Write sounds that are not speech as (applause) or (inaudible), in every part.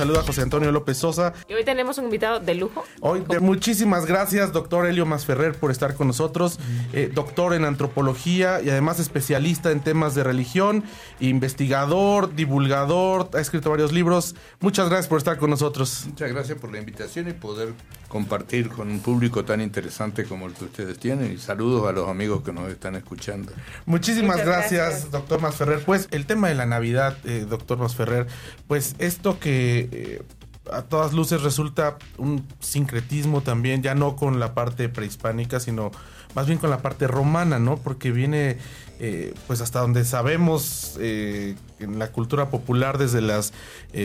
Saluda José Antonio López Sosa. Y hoy tenemos un invitado de lujo. Hoy, muchísimas gracias, doctor Helio Masferrer, por estar con nosotros. Eh, doctor en antropología y además especialista en temas de religión, investigador, divulgador, ha escrito varios libros. Muchas gracias por estar con nosotros. Muchas gracias por la invitación y poder compartir con un público tan interesante como el que ustedes tienen. Y saludos a los amigos que nos están escuchando. Muchísimas gracias, doctor Masferrer. Pues el tema de la Navidad, eh, doctor Masferrer, pues esto que eh, a todas luces resulta un sincretismo también, ya no con la parte prehispánica, sino más bien con la parte romana, ¿no? Porque viene, eh, pues hasta donde sabemos, eh, en la cultura popular, desde las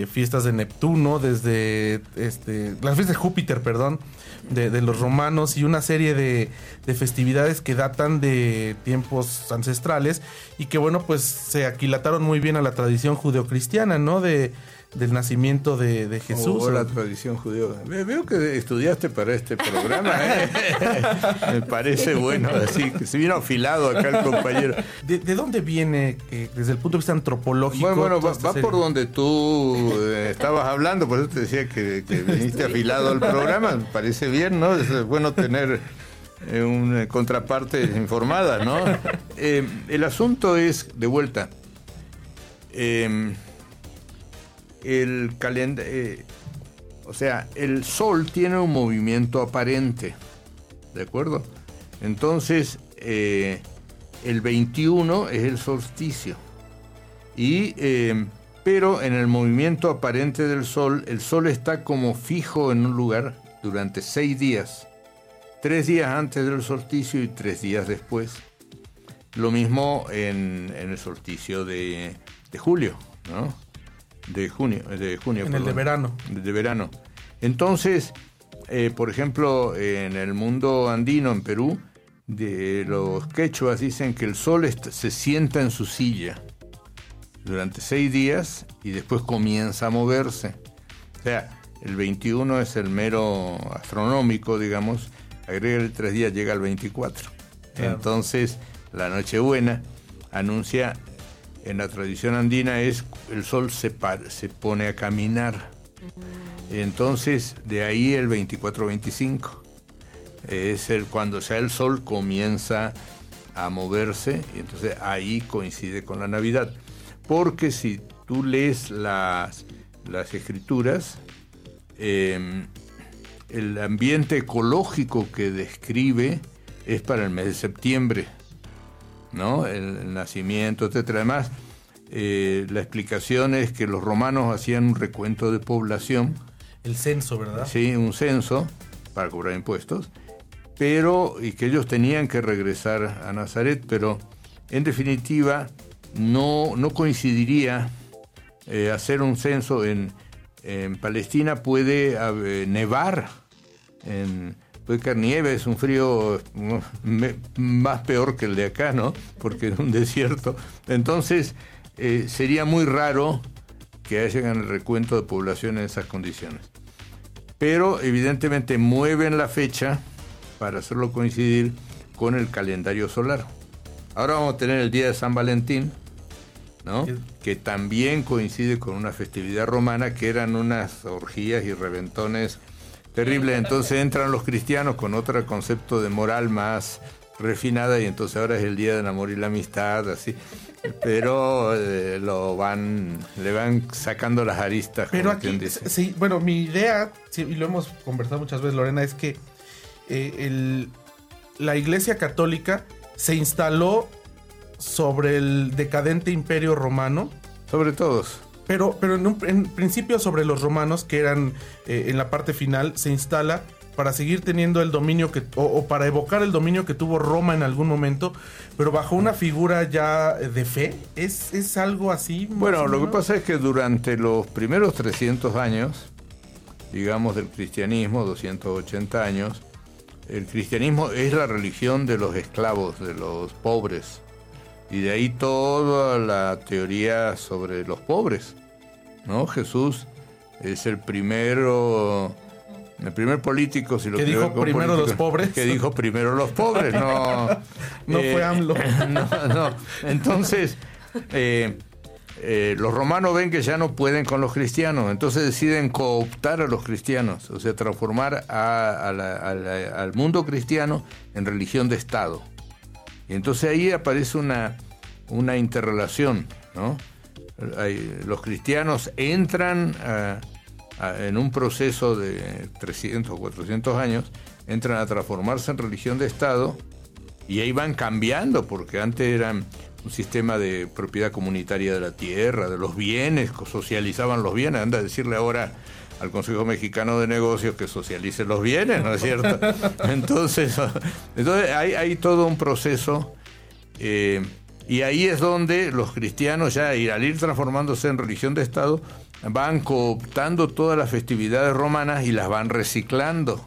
fiestas de Neptuno, desde este, las fiestas de Júpiter, perdón, de, los romanos y una serie de, de, festividades que datan de tiempos ancestrales y que, bueno, pues se aquilataron muy bien a la tradición judeocristiana, ¿no? De del nacimiento de, Jesús. O la tradición judía. Veo que estudiaste para este programa. (laughs) ¿eh? Me parece bueno, así que se vino afilado acá el compañero. ¿De, dónde viene, eh, desde el punto de vista antropológico? Bueno, va, por donde tú eh, estabas hablando, por eso te decía que, (laughs) viniste afilado al programa. Me parece bien, ¿no? Es bueno tener una contraparte informada, ¿no? (laughs) el asunto es, de vuelta, el calendario, eh, o sea, el Sol tiene un movimiento aparente, ¿de acuerdo? Entonces, eh, el 21 es el solsticio. Y, eh, pero en el movimiento aparente del Sol, el Sol está como fijo en un lugar durante seis días. Tres días antes del solsticio y tres días después. Lo mismo en, el solsticio de, de julio, ¿no? De junio, de junio. En el de verano. De verano. Entonces, eh, por ejemplo, en el mundo andino, en Perú, de los quechuas dicen que el sol se sienta en su silla durante seis días y después comienza a moverse. O sea, el 21 es el mero astronómico, digamos, agrega el tres días, llega al 24. Entonces, la Nochebuena anuncia en la tradición andina es el sol se, se pone a caminar. Entonces, de ahí el 24-25. Es el, cuando ya el sol comienza a moverse, y entonces ahí coincide con la Navidad. Porque si tú lees las, las escrituras, em, el ambiente ecológico que describe es para el mes de septiembre. ¿No? El, nacimiento, etcétera. Además, eh, la explicación es que los romanos hacían un recuento de población. El censo, ¿verdad? Sí, un censo para cobrar impuestos, pero y que ellos tenían que regresar a Nazaret, pero en definitiva no, no coincidiría eh, hacer un censo en, en Palestina puede eh, nevar en puede caer nieve, es un frío más peor que el de acá, ¿no? Porque es un (laughs) desierto. Entonces, eh, sería muy raro que hagan el recuento de población en esas condiciones. Pero evidentemente mueven la fecha para hacerlo coincidir con el calendario solar. Ahora vamos a tener el día de San Valentín, ¿no? que también coincide con una festividad romana que eran unas orgías y reventones Terrible, entonces entran los cristianos con otro concepto de moral más refinada y entonces ahora es el día del amor y la amistad, así. Pero eh, lo van, le van sacando las aristas. Pero aquí, sí, bueno, mi idea, y lo hemos conversado muchas veces, Lorena, es que eh, la Iglesia Católica se instaló sobre el decadente imperio romano. Sobre todos. Pero, pero en, un, principio sobre los romanos, que eran eh, en la parte final, se instala para seguir teniendo el dominio que, o, para evocar el dominio que tuvo Roma en algún momento, pero bajo una figura ya de fe. ¿Es, es algo así? Bueno, lo que pasa es que durante los primeros 300 años, digamos del cristianismo, 280 años, el cristianismo es la religión de los esclavos, de los pobres, Y de ahí toda la teoría sobre los pobres. ¿no? Jesús es el primero, el primer político, si lo que dijo primero los pobres. Que dijo primero los pobres, no. (laughs) no fue eh, AMLO. (laughs) No, no. Entonces, eh, eh, los romanos ven que ya no pueden con los cristianos, entonces deciden cooptar a los cristianos, o sea, transformar al mundo cristiano en religión de Estado. Y entonces ahí aparece una, una interrelación, ¿no? los cristianos entran en un proceso de 300 o 400 años, entran a transformarse en religión de Estado y ahí van cambiando, porque antes eran un sistema de propiedad comunitaria de la tierra, de los bienes, socializaban los bienes, anda a decirle ahora al Consejo Mexicano de Negocios que socialice los bienes, ¿no es cierto? (laughs) Entonces, entonces hay, hay todo un proceso eh, y ahí es donde los cristianos ya al ir transformándose en religión de Estado van cooptando todas las festividades romanas y las van reciclando,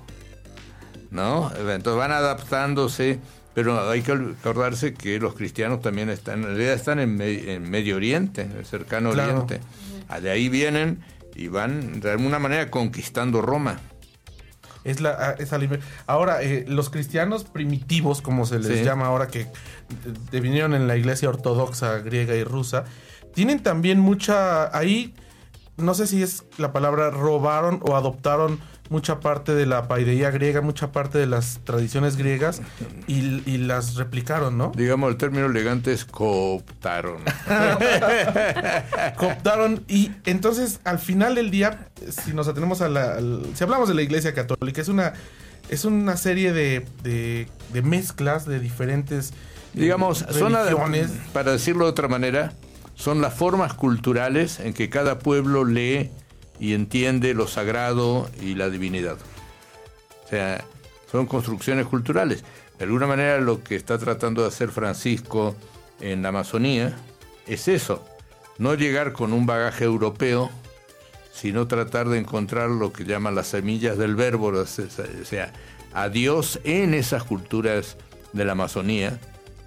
¿no? Entonces van adaptándose pero hay que acordarse que los cristianos también están, en realidad están en, Medio Oriente, en el cercano Oriente. Ah, de ahí vienen y van de alguna manera conquistando Roma. Es la, ah, es ahora, eh, los cristianos primitivos, como se les llama ahora, que vinieron en la iglesia ortodoxa griega y rusa, tienen también mucha, ahí, no sé si es la palabra, robaron o adoptaron mucha parte de la paideía griega, mucha parte de las tradiciones griegas y, las replicaron, ¿no? Digamos, el término elegante es cooptaron. (laughs) cooptaron y entonces al final del día, si nos atenemos a la... si hablamos de la Iglesia Católica, es una, es una serie de, de, mezclas de diferentes... Digamos, son, para decirlo de otra manera, son las formas culturales en que cada pueblo lee y entiende lo sagrado y la divinidad. O sea, son construcciones culturales. De alguna manera lo que está tratando de hacer Francisco en la Amazonía es eso, no llegar con un bagaje europeo, sino tratar de encontrar lo que llaman las semillas del verbo, o sea, a Dios en esas culturas de la Amazonía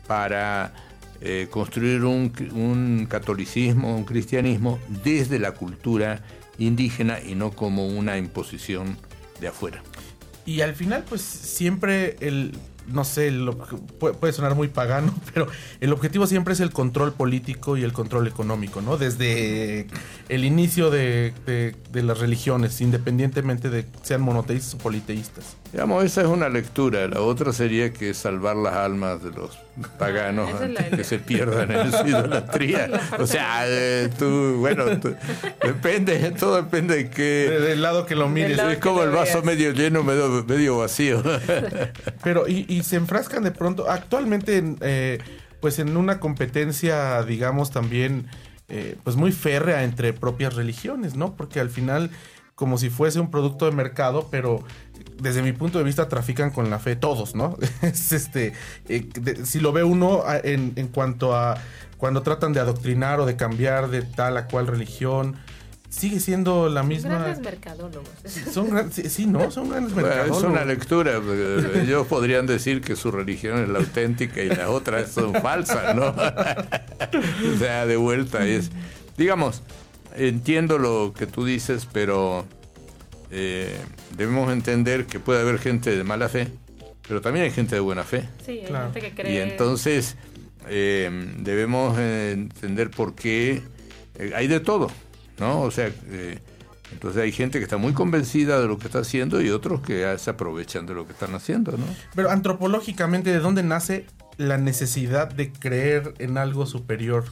para eh, construir un, un catolicismo, un cristianismo desde la cultura indígena y no como una imposición de afuera. Y al final, pues siempre el, no sé, puede, sonar muy pagano, (laughs) pero el objetivo siempre es el control político y el control económico, ¿no? Desde el inicio de, las religiones, independientemente de sean monoteístas o politeístas. Digamos, esa es una lectura. La otra sería que salvar las almas de los paganos antes que se pierdan en su idolatría. (laughs) o sea, eh, tú, bueno, depende, todo depende de qué... del lado que lo mires. Es como el vaso medio lleno, medio, medio vacío. (laughs) pero, y, y se enfrascan de pronto, actualmente, eh, pues en una competencia, digamos, también, eh, pues muy férrea entre propias religiones, ¿no? Porque al final, como si fuese un producto de mercado, pero desde mi punto de vista trafican con la fe todos, ¿no? (laughs) es este, eh, si lo ve uno en, en cuanto a cuando tratan de adoctrinar o de cambiar de tal a cual religión, sigue siendo la misma. Grandes mercadólogos. Son sí, no, son grandes mercadólogos. es una lectura. Ellos podrían decir que su religión es la auténtica y las otras son falsas, ¿no? (laughs) o sea, de vuelta es. Digamos, entiendo lo que tú dices, pero eh, debemos entender que puede haber gente de mala fe, pero también hay gente de buena fe. Sí, hay gente que cree. Y entonces eh, debemos entender por qué eh, hay de todo. ¿no? O sea, eh, entonces hay gente que está muy convencida de lo que está haciendo y otros que se aprovechan de lo que están haciendo, ¿no? Pero antropológicamente, ¿de dónde nace la necesidad de creer en algo superior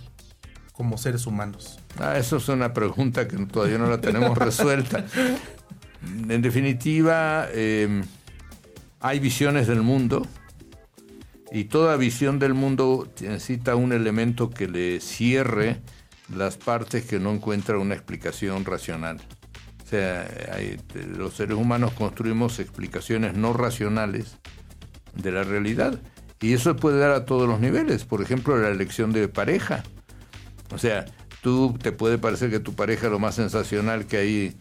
como seres humanos? Ah, eso es una pregunta que todavía no la tenemos (laughs) resuelta. En definitiva, em, hay visiones del mundo y toda visión del mundo necesita un elemento que le cierre las partes que no encuentran una explicación racional. O sea, los seres humanos construimos explicaciones no racionales de la realidad. Y eso puede dar a todos los niveles. Por ejemplo, la elección de pareja. O sea, tú te puede parecer que tu pareja es lo más sensacional que hay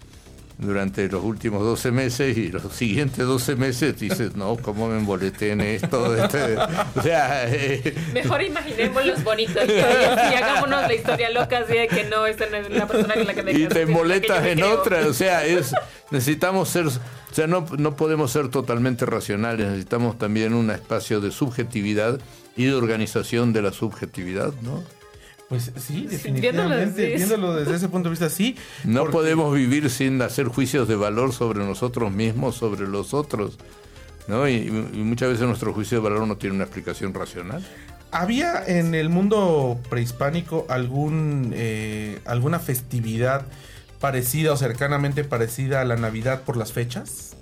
durante los últimos 12 meses y los siguientes 12 meses dices, no, ¿cómo me emboleté en esto? (laughs) Este, o sea... Eh, Mejor imaginemos los bonitos y hagámonos la historia loca así de que no, esta no es la persona con la que me Y te emboletas en otra, o sea, es necesitamos ser... O sea, no, no podemos ser totalmente racionales, necesitamos también un espacio de subjetividad y de organización de la subjetividad, ¿no? Pues sí, definitivamente, viéndolo, desde ese punto de vista, sí. No podemos vivir sin hacer juicios de valor sobre nosotros mismos, sobre los otros, ¿no? Y, muchas veces nuestro juicio de valor no tiene una explicación racional. ¿Había en el mundo prehispánico algún eh, alguna festividad parecida o cercanamente parecida a la Navidad por las fechas?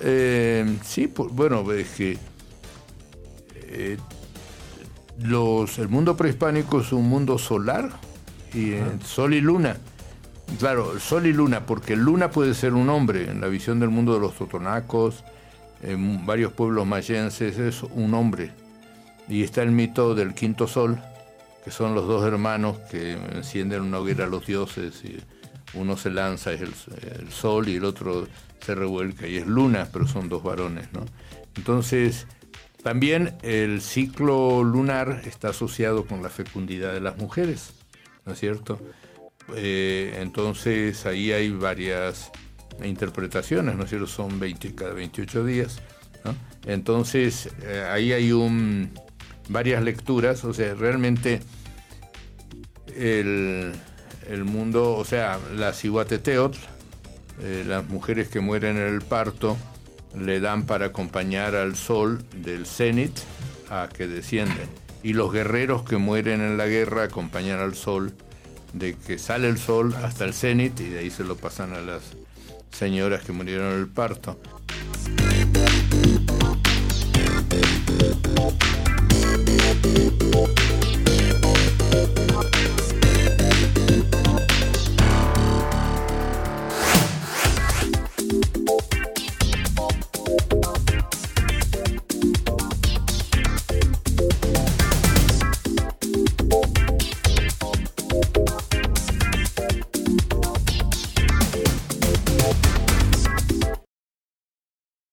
Eh, sí, bueno, es que eh, los, el mundo prehispánico es un mundo solar y sol y luna. Claro, sol y luna, porque luna puede ser un hombre. En la visión del mundo de los totonacos, en varios pueblos mayenses, es un hombre. Y está el mito del quinto sol, que son los dos hermanos que encienden una hoguera a los dioses y uno se lanza, es el, el, sol, y el otro se revuelca, y es luna, pero son dos varones, ¿no? Entonces, también el ciclo lunar está asociado con la fecundidad de las mujeres, ¿no es cierto? Eh, entonces ahí hay varias interpretaciones, ¿no es cierto? Son 20 cada 28 días. ¿no? Entonces eh, ahí hay un, varias lecturas, o sea, realmente el, mundo, o sea, las iguateteot, eh, las mujeres que mueren en el parto, le dan para acompañar al sol del cenit a que desciende. Y los guerreros que mueren en la guerra acompañan al sol de que sale el sol hasta el cenit y de ahí se lo pasan a las señoras que murieron en el parto.